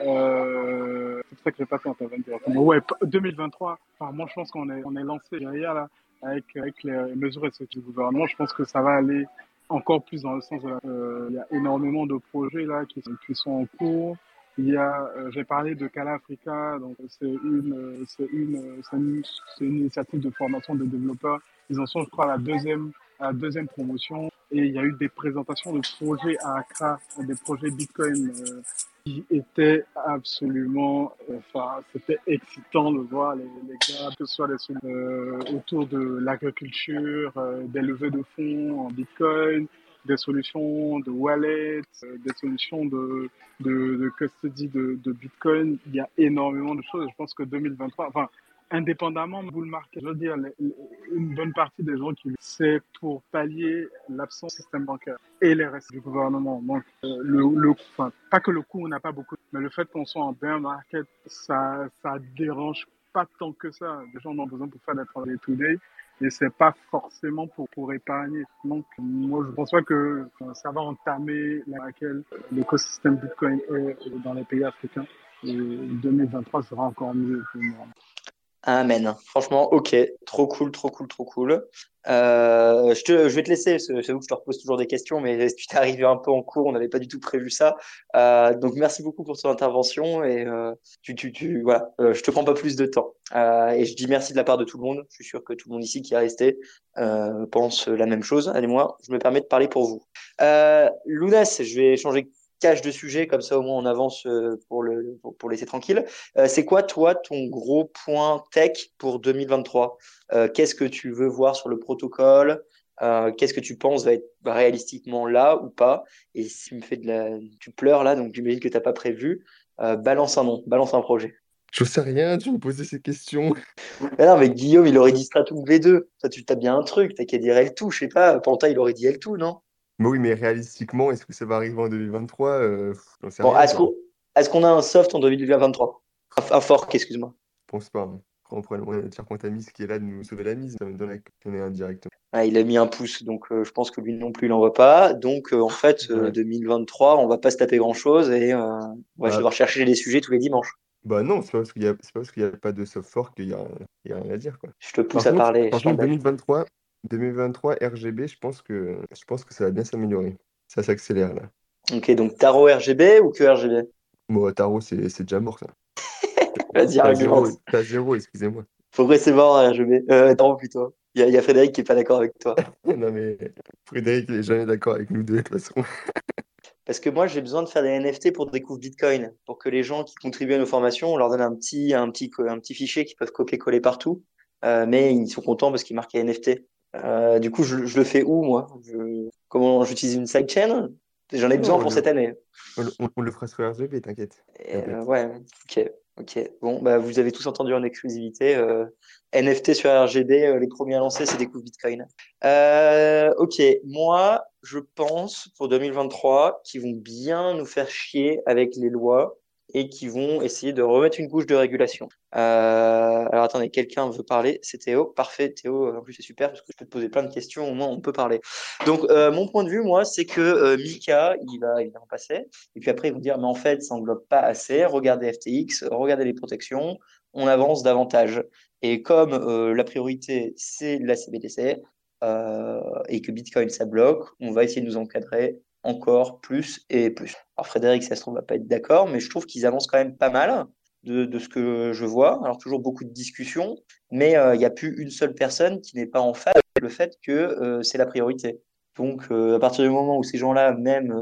Euh, c'est pour ça que j'ai pas fait intervenir directement. Ouais, 2023. Enfin, moi, je pense qu'on est, on est lancé derrière là avec, avec les mesures du gouvernement. Je pense que ça va aller encore plus dans le sens de euh, il y a énormément de projets là qui, qui sont en cours. Il y a, euh, j'ai parlé de Cala Africa, donc c'est une, c'est une, c'est une, une, initiative de formation de développeurs. Ils en sont, je crois, à la deuxième, à la deuxième promotion et il y a eu des présentations de projets à Accra, des projets Bitcoin euh, qui étaient absolument, enfin, c'était excitant de voir les, les gars, que ce soit euh, autour de l'agriculture, euh, des levées de fonds en Bitcoin, des solutions de wallet, des solutions de, de, custody de, de Bitcoin. Il y a énormément de choses. Je pense que 2023, enfin, indépendamment bull market. Je veux dire, une bonne partie des gens qui c'est pour pallier l'absence du système bancaire et les restes du gouvernement. Donc, euh, le, le, enfin, pas que le coût n'a pas beaucoup, mais le fait qu'on soit en bear market, ça, ça dérange pas tant que ça. Les gens ont besoin pour faire des travail today et c'est pas forcément pour, pour épargner. Donc, moi, je pense pas que ça va entamer laquelle l'écosystème Bitcoin est dans les pays africains. Et 2023 sera encore mieux pour moi. Amen. Franchement, ok, trop cool, trop cool, trop cool. Euh, je, te, je vais te laisser, j'avoue que je te repose toujours des questions, mais tu t'es arrivé un peu en cours, on n'avait pas du tout prévu ça. Euh, donc merci beaucoup pour ton intervention et euh, tu, tu, voilà, euh, je te prends pas plus de temps. Et je dis merci de la part de tout le monde. Je suis sûr que tout le monde ici qui est resté pense la même chose. Allez moi, je me permets de parler pour vous. Lounas, je vais changer cache de sujet, comme ça au moins on avance pour, le, pour, laisser tranquille. c'est quoi, toi, ton gros point tech pour 2023 Qu'est-ce que tu veux voir sur le protocole? Qu'est-ce que tu penses va être réalistiquement là ou pas? Et si tu me fais de la... tu pleures là, donc j'imagine que tu n'as pas prévu, balance un nom, balance un projet. Je sais rien, tu me posais ces questions. Mais non, mais Guillaume, il aurait dit Stratum V2. Toi, tu t'as bien un truc, t'as qu'à dire L2, je sais pas. Panta, il aurait dit L2, non? Mais oui, mais réalistiquement, est-ce que ça va arriver en 2023 euh, Bon, est-ce qu'on a un soft en 2023 Un fork, excuse-moi. Je pense pas. Hein. On pourrait dire Quantamis qui est là de nous sauver la mise, dans la. Ah, il a mis un pouce, donc euh, je pense que lui non plus, il n'en voit pas. Donc euh, en fait, 2023, on va pas se taper grand-chose et on va devoir chercher des sujets tous les dimanches. Bah non, c'est pas parce qu'il n'y a, pas a de soft fork qu'il y a, rien à dire. Quoi. Je te pousse à parler. Par contre, 2023, 2023 RGB, je pense que, je pense que ça va bien s'améliorer. Ça s'accélère là. Ok, donc tarot RGB ou que RGB Bon, tarot, c'est, c'est déjà mort ça. Vas-y, argumente. T'as zéro, excusez-moi. Progressivement RGB. Euh, tarot plutôt. Il y, y, a Frédéric qui est pas d'accord avec toi. non mais Frédéric, il est jamais d'accord avec nous deux de toute façon. Parce que moi, j'ai besoin de faire des NFT pour découvrir Bitcoin, pour que les gens qui contribuent à nos formations, on leur donne un petit, un petit, un petit fichier qu'ils peuvent copier-coller partout. Euh, mais ils sont contents parce qu'il marque NFT. Euh, du coup, je, je, le fais où, moi? Je, Comment j'utilise une sidechain J'en ai besoin pour cette année. On, le fera sur RGB, t'inquiète. Euh, ouais, ok. Ok, bon, bah, vous avez tous entendu en exclusivité. Euh, NFT sur RGB, les premiers à lancer, c'est des coups Bitcoin. Ok, moi, je pense pour 2023 qu'ils vont bien nous faire chier avec les lois et qui vont essayer de remettre une couche de régulation. Euh, alors attendez, quelqu'un veut parler, c'est Théo. Parfait, Théo, en plus c'est super parce que je peux te poser plein de questions, au moins on peut parler. Donc euh, mon point de vue, moi, c'est que euh, Mika, il va évidemment passer, et puis après ils vont dire, mais en fait, ça englobe pas assez, regardez FTX, regardez les protections, on avance davantage. Et comme la priorité, c'est la CBDC, et que Bitcoin, ça bloque, on va essayer de nous encadrer encore plus et plus. Alors Frédéric, ça se trouve, va pas être d'accord, mais je trouve qu'ils avancent quand même pas mal de, ce que je vois. Alors toujours beaucoup de discussions, mais euh, il n'y a plus une seule personne qui n'est pas en phase avec le fait que euh, c'est la priorité. Donc euh, à partir du moment où ces gens-là, même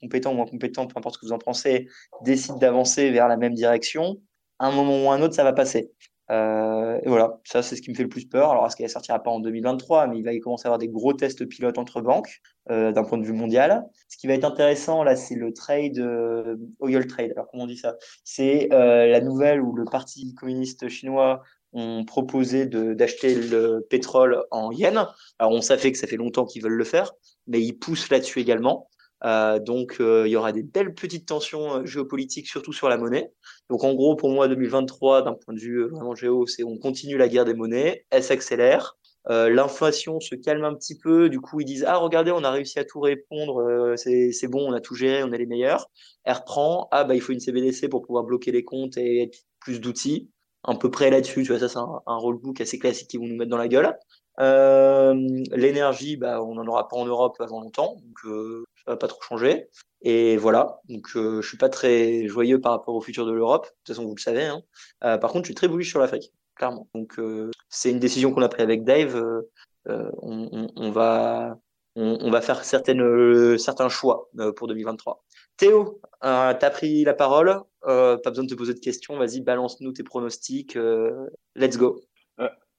compétents ou moins compétents, peu importe ce que vous en pensez, décident d'avancer vers la même direction, à un moment ou à un autre, ça va passer. Euh, et voilà, ça c'est ce qui me fait le plus peur. Alors, est-ce qu'elle sortira pas en 2023, mais il va y commencer à avoir des gros tests pilotes entre banques euh, d'un point de vue mondial. Ce qui va être intéressant là, c'est le trade, euh, oil trade. Alors, comment on dit ça? C'est euh, la nouvelle où le Parti communiste chinois ont proposé d'acheter le pétrole en yens. Alors, on savait que ça fait longtemps qu'ils veulent le faire, mais ils poussent là-dessus également. Euh, donc, euh, il y aura des belles petites tensions euh, géopolitiques, surtout sur la monnaie. Donc, en gros, pour moi, 2023, d'un point de vue vraiment géo, c'est on continue la guerre des monnaies, elle s'accélère. L'inflation se calme un petit peu. Du coup, ils disent Ah, regardez, on a réussi à tout répondre. c'est bon, on a tout géré, on est les meilleurs. Elle reprend Ah, bah, il faut une CBDC pour pouvoir bloquer les comptes et plus d'outils. Un peu près là-dessus, tu vois, ça, c'est un, un assez classique qu'ils vont nous mettre dans la gueule. Euh, L'énergie, bah, on n'en aura pas en Europe avant longtemps, donc euh, pas trop changer. Et voilà, donc euh, je suis pas très joyeux par rapport au futur de l'Europe. De toute façon, vous le savez. Hein. Euh, par contre, je suis très bullish sur l'Afrique, clairement. Donc euh, c'est une décision qu'on a prise avec Dave. On, va on, va faire certaines, certains choix pour 2023. Théo, euh, tu as pris la parole. pas besoin de te poser de questions. Vas-y, balance-nous tes pronostics. let's go.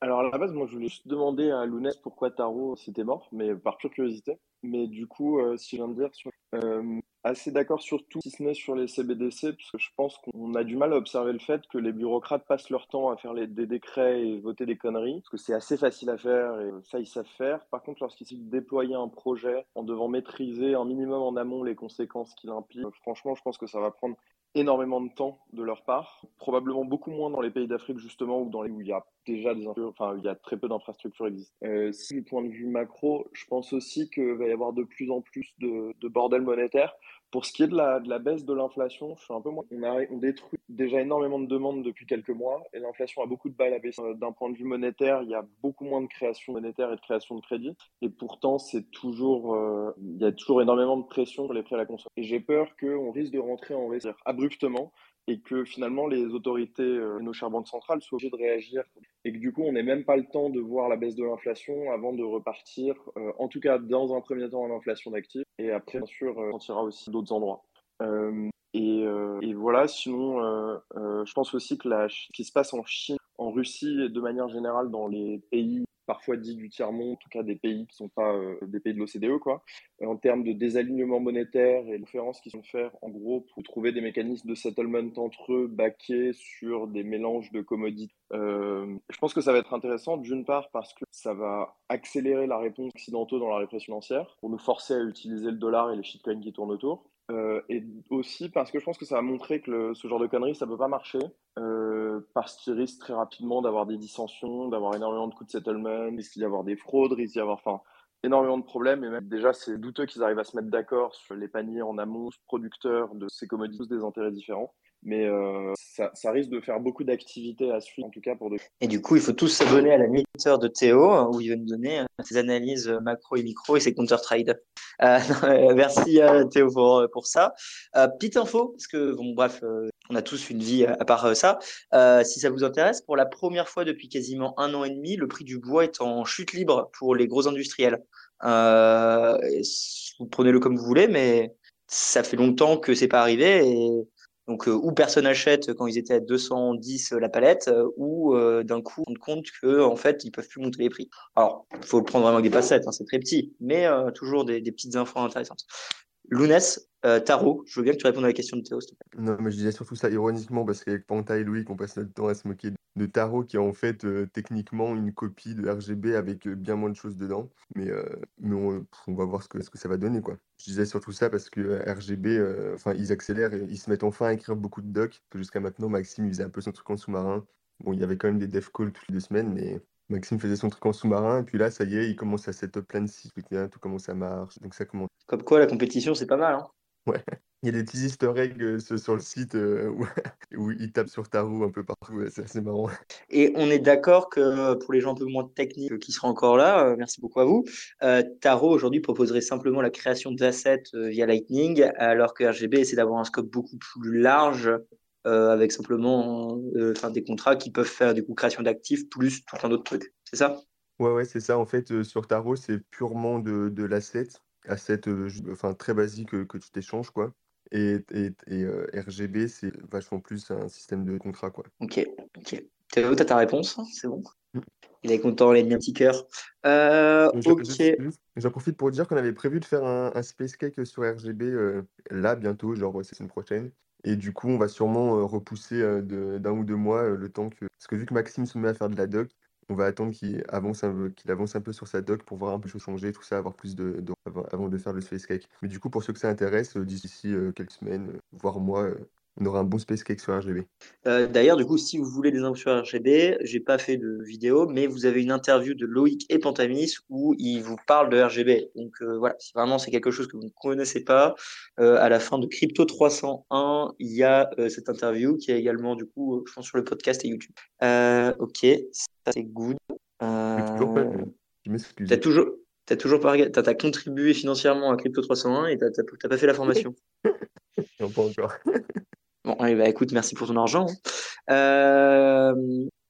Alors à la base, moi je voulais juste demander à Lounès pourquoi Taro s'était mort, mais par curiosité. Mais du coup, euh, si je viens de dire, euh, assez d'accord sur tout, si ce n'est sur les CBDC, parce que je pense qu'on a du mal à observer le fait que les bureaucrates passent leur temps à faire des décrets et voter des conneries, parce que c'est assez facile à faire et ça ils savent faire. Par contre, lorsqu'il s'agit de déployer un projet en devant maîtriser un minimum en amont les conséquences qu'il implique, franchement, je pense que ça va prendre énormément de temps de leur part, probablement beaucoup moins dans les pays d'Afrique justement ou dans les où il y a déjà des enfin il y a très peu d'infrastructures existantes. Euh, si du point de vue macro, je pense aussi qu'il va y avoir de plus en plus de, de bordel monétaire. Pour ce qui est de la, baisse de l'inflation, je suis un peu moins. On détruit déjà énormément de demandes depuis quelques mois et l'inflation a beaucoup de balles à baisser. Euh, d'un point de vue monétaire, il y a beaucoup moins de création monétaire et de création de crédit. Et pourtant, c'est toujours, euh, il y a toujours énormément de pression sur les prix à la consommation. Et j'ai peur qu'on risque de rentrer en récession abruptement et que finalement les autorités, euh, nos chères banques centrales, soient obligées de réagir et que du coup on n'ait même pas le temps de voir la baisse de l'inflation avant de repartir, euh, en tout cas dans un premier temps en inflation d'actifs et après bien sûr euh, on tirera aussi d'autres endroits. Et, et, voilà, sinon, je pense aussi que ce qui se passe en Chine, en Russie et de manière générale dans les pays parfois dit du tiers-monde, en tout cas des pays qui ne sont pas euh, des pays de l'OCDE, quoi, euh, en termes de désalignement monétaire et de conférences qui sont faites en gros pour trouver des mécanismes de settlement entre eux, baqués sur des mélanges de commodities. Euh, je pense que ça va être intéressant, d'une part parce que ça va accélérer la réponse occidentaux dans la répression financière, pour nous forcer à utiliser le dollar et les shitcoins qui tournent autour. Et aussi parce que je pense que ça va montrer que ce genre de conneries, ça ne peut pas marcher, parce qu'il risque très rapidement d'avoir des dissensions, d'avoir énormément de coûts de settlement, il risque d'y avoir des fraudes, il risque d'y avoir enfin, énormément de problèmes. Et même déjà, c'est douteux qu'ils arrivent à se mettre d'accord sur les paniers en amont, producteurs de ces commodities, tous des intérêts différents mais euh, ça, ça, risque de faire beaucoup d'activités à suivre, en tout cas pour de... Et du coup, il faut tous s'abonner à la newsletter de Théo, hein, où il va nous donner euh, ses analyses macro et micro et ses counter-trade. Euh, merci Théo pour, pour ça. petite info, parce que, bon, bref, on a tous une vie à part ça. si ça vous intéresse, pour la première fois depuis quasiment un an et demi, le prix du bois est en chute libre pour les gros industriels. vous prenez-le comme vous voulez, mais ça fait longtemps que c'est pas arrivé et donc, euh, ou personne n'achète quand ils étaient à 210 euh, la palette, euh, ou d'un coup, on compte que en fait, ils peuvent plus monter les prix. Alors, il faut le prendre vraiment avec des passettes, hein, c'est très petit, mais toujours des, des, petites infos intéressantes. Lounès, euh, Tarot, je veux bien que tu répondes à la question de Théo. Non, mais je disais surtout ça ironiquement parce qu'avec Panta et Louis, on passe notre temps à se moquer de Tarot, qui est en fait euh, techniquement une copie de RGB avec euh, bien moins de choses dedans. Mais, mais on, va voir ce que, ça va donner. quoi. Je disais surtout ça parce que RGB, enfin, ils accélèrent et ils se mettent enfin à écrire beaucoup de docs. Jusqu'à maintenant, Maxime, faisait un peu son truc en sous-marin. Bon, il y avait quand même des dev calls toutes les deux semaines, mais Maxime faisait son truc en sous-marin, et puis là, ça y est, il commence à cette plein de sites, tout comment ça marche. Donc ça commence. Comme quoi, la compétition, c'est pas mal. Hein Ouais. Il y a des petits easter eggs euh, sur le site euh, où, il tape sur ta roue un peu partout. c'est assez marrant. Et on est d'accord que pour les gens un peu moins techniques qui seront encore là, euh, merci beaucoup à vous. Tarot aujourd'hui proposerait simplement la création d'assets via Lightning, alors que RGB essaie d'avoir un scope beaucoup plus large avec simplement enfin, des contrats qui peuvent faire du coup création d'actifs plus tout un autre truc. C'est ça? Ouais, ouais, c'est ça. En fait, sur Tarot, c'est purement de, de l'asset asset enfin, très basique que tu t'échanges, quoi. Et, et, et RGB, c'est vachement plus un système de contrat, quoi. Ok, ok. Théo, t'as ta réponse, hein, c'est bon? Mmh. Il est content, il a mis un petit cœur. Euh, ok. J'en profite pour dire qu'on avait prévu de faire un, un Space Cake sur RGB là, bientôt, genre c'est une prochaine. Et du coup, on va sûrement repousser d'un ou deux mois le temps que. Parce que vu que Maxime se met à faire de la doc, on va attendre qu'il avance, un, peu sur sa doc pour voir un peu changer, tout ça, avoir plus de, avant de faire le space cake. Mais du coup, pour ceux que ça intéresse, d'ici quelques semaines, voire mois, on aura un bon space cake sur RGB. D'ailleurs, du coup, si vous voulez des infos sur RGB, j'ai pas fait de vidéo, mais vous avez une interview de Loïc et Pantamis où ils vous parlent de RGB. Donc voilà, si vraiment c'est quelque chose que vous ne connaissez pas, à la fin de Crypto 301, il y a cette interview qui est également du coup, je pense sur le podcast et YouTube. ok, ça c'est good. Je T'as toujours, t'as toujours pas, t'as, contribué financièrement à Crypto 301 et t'as, pas fait la formation. non, pas encore. bon, allez, bah, écoute, merci pour ton argent. Euh,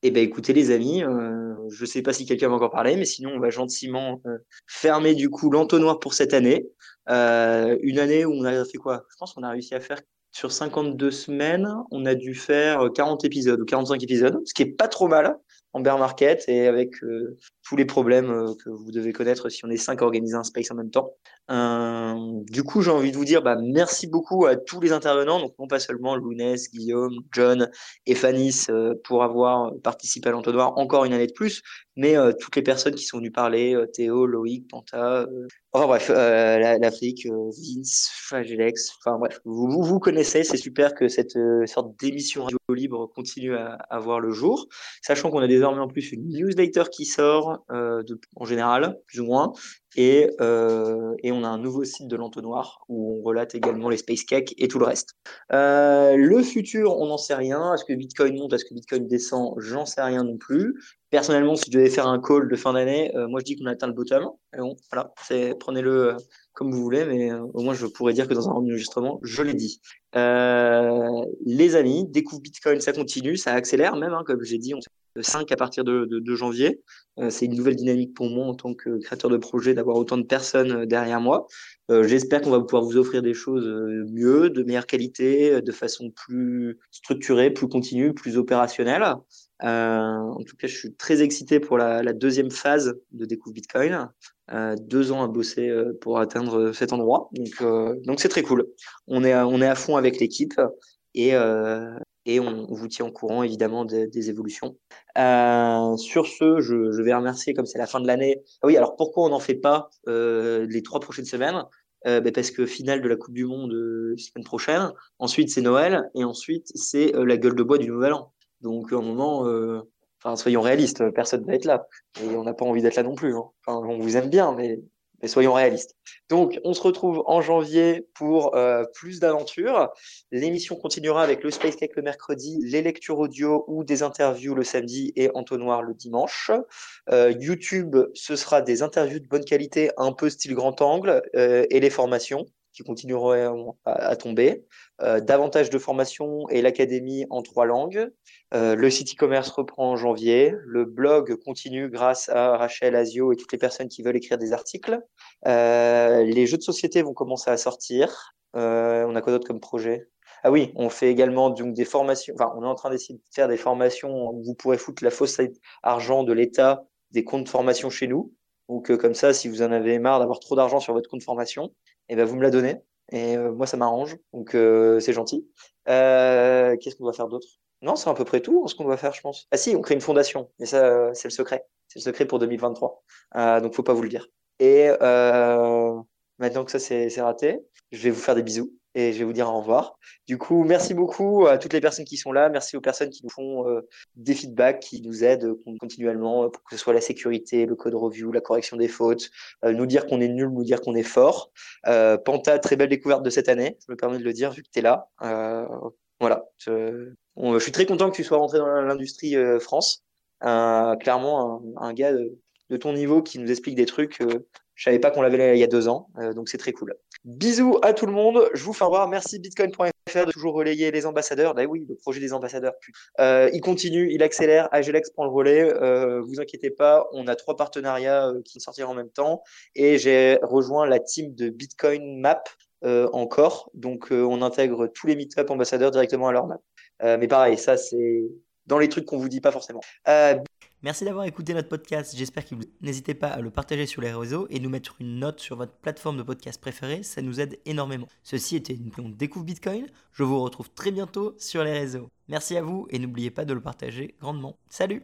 et ben écoutez les amis, euh, je sais pas si quelqu'un va encore parler, mais sinon on va gentiment euh, fermer du coup l'entonnoir pour cette année. Euh, une année où on a fait quoi? Je pense qu'on a réussi à faire sur 52 semaines, on a dû faire 40 épisodes ou 45 épisodes, ce qui est pas trop mal en bear market et avec euh, tous les problèmes euh, que vous devez connaître si on est cinq à organiser un space en même temps. Euh, du coup, j'ai envie de vous dire bah, merci beaucoup à tous les intervenants, donc non pas seulement Lounès, Guillaume, John et Fanis pour avoir participé à l'entonnoir encore une année de plus, mais toutes les personnes qui sont venues parler, Théo, Loïc, Panta, Enfin bref, l'Afrique, Vince, Fagelex, enfin bref, vous, vous, connaissez, c'est super que cette sorte d'émission radio libre continue à, à voir le jour, sachant qu'on a des en plus une newsletter qui sort euh, en général, plus ou moins, et, euh, et, on a un nouveau site de l'entonnoir où on relate également les space cakes et tout le reste. Euh, le futur, on n'en sait rien. Est-ce que Bitcoin monte, est-ce que Bitcoin descend J'en sais rien non plus. Personnellement, si je devais faire un call de fin d'année, moi je dis qu'on a atteint le bottom. Et bon, voilà, prenez-le comme vous voulez, mais au moins je pourrais dire que dans un enregistrement, je l'ai dit. les amis, découvre Bitcoin, ça continue, ça accélère même, hein, comme j'ai dit, 5 à partir de, de, janvier. c'est une nouvelle dynamique pour moi en tant que créateur de projet d'avoir autant de personnes derrière moi. J'espère qu'on va pouvoir vous offrir des choses mieux, de meilleure qualité, de façon plus structurée, plus continue, plus opérationnelle. en tout cas, je suis très excité pour la, deuxième phase de Découvre Bitcoin. Euh, deux ans à bosser euh, pour atteindre cet endroit. Donc, euh, donc c'est très cool. On est, à, on est à fond avec l'équipe et, et on, vous tient au courant évidemment des, évolutions. sur ce, je, vais remercier comme c'est la fin de l'année. Ah oui, alors pourquoi on n'en fait pas les trois prochaines semaines? Ben parce que finale de la Coupe du Monde semaine prochaine. Ensuite, c'est Noël et ensuite c'est la gueule de bois du Nouvel An. Donc, à un moment, soyons réalistes, personne ne va être là. Et on n'a pas envie d'être là non plus. Hein. on vous aime bien, mais, soyons réalistes. Donc, on se retrouve en janvier pour euh, plus d'aventures. L'émission continuera avec le Space Cake le mercredi, les lectures audio ou des interviews le samedi et Entonnoir le dimanche. Euh, YouTube, ce sera des interviews de bonne qualité, un peu style grand angle, euh, et les formations qui continueront à, tomber. Euh, davantage de formations et l'académie en trois langues. Euh, le site e-commerce reprend en janvier. Le blog continue grâce à Rachel Azio et toutes les personnes qui veulent écrire des articles. Euh, les jeux de société vont commencer à sortir. on a quoi d'autre comme projet? Ah oui, on fait également des formations. Enfin, on est en train d'essayer de faire des formations où vous pourrez foutre la fausse argent de l'État des comptes de formation chez nous. Donc comme ça, si vous en avez marre d'avoir trop d'argent sur votre compte formation, et ben vous me la donnez. Et euh, moi, ça m'arrange. Donc, euh, c'est gentil. Euh, Qu'est-ce qu'on doit faire d'autre? Non, c'est à peu près tout hein, ce qu'on doit faire, je pense. Ah si, on crée une fondation. Mais ça, c'est le secret. C'est le secret pour 2023. Euh, donc, faut pas vous le dire. Et maintenant que ça, c'est raté, je vais vous faire des bisous et je vais vous dire au revoir. Du coup, merci beaucoup à toutes les personnes qui sont là. Merci aux personnes qui nous font euh, des feedbacks, qui nous aident continuellement, pour que ce soit la sécurité, le code review, la correction des fautes, euh, nous dire qu'on est nul, nous dire qu'on est fort. Euh, Panta, très belle découverte de cette année. Je me permets de le dire vu que tu es là. voilà. Je, suis très content que tu sois rentré dans l'industrie France. clairement, un, gars de, ton niveau qui nous explique des trucs je savais pas qu'on l'avait il y a deux ans, euh, donc c'est très cool. Bisous à tout le monde. Je vous fais revoir. Merci Bitcoin.fr de toujours relayer les ambassadeurs. Bah oui, le projet des ambassadeurs. Euh, il continue, il accélère. Agelex prend le relais. Euh, vous inquiétez pas, on a trois partenariats euh, qui sortiront en même temps. Et j'ai rejoint la team de Bitcoin Map encore. Donc on intègre tous les meetup ambassadeurs directement à leur map. mais pareil, ça c'est dans les trucs qu'on vous dit pas forcément. Merci d'avoir écouté notre podcast, j'espère qu'il vous... N'hésitez pas à le partager sur les réseaux et nous mettre une note sur votre plateforme de podcast préférée, ça nous aide énormément. Ceci était une on découvre Bitcoin, je vous retrouve très bientôt sur les réseaux. Merci à vous et n'oubliez pas de le partager grandement. Salut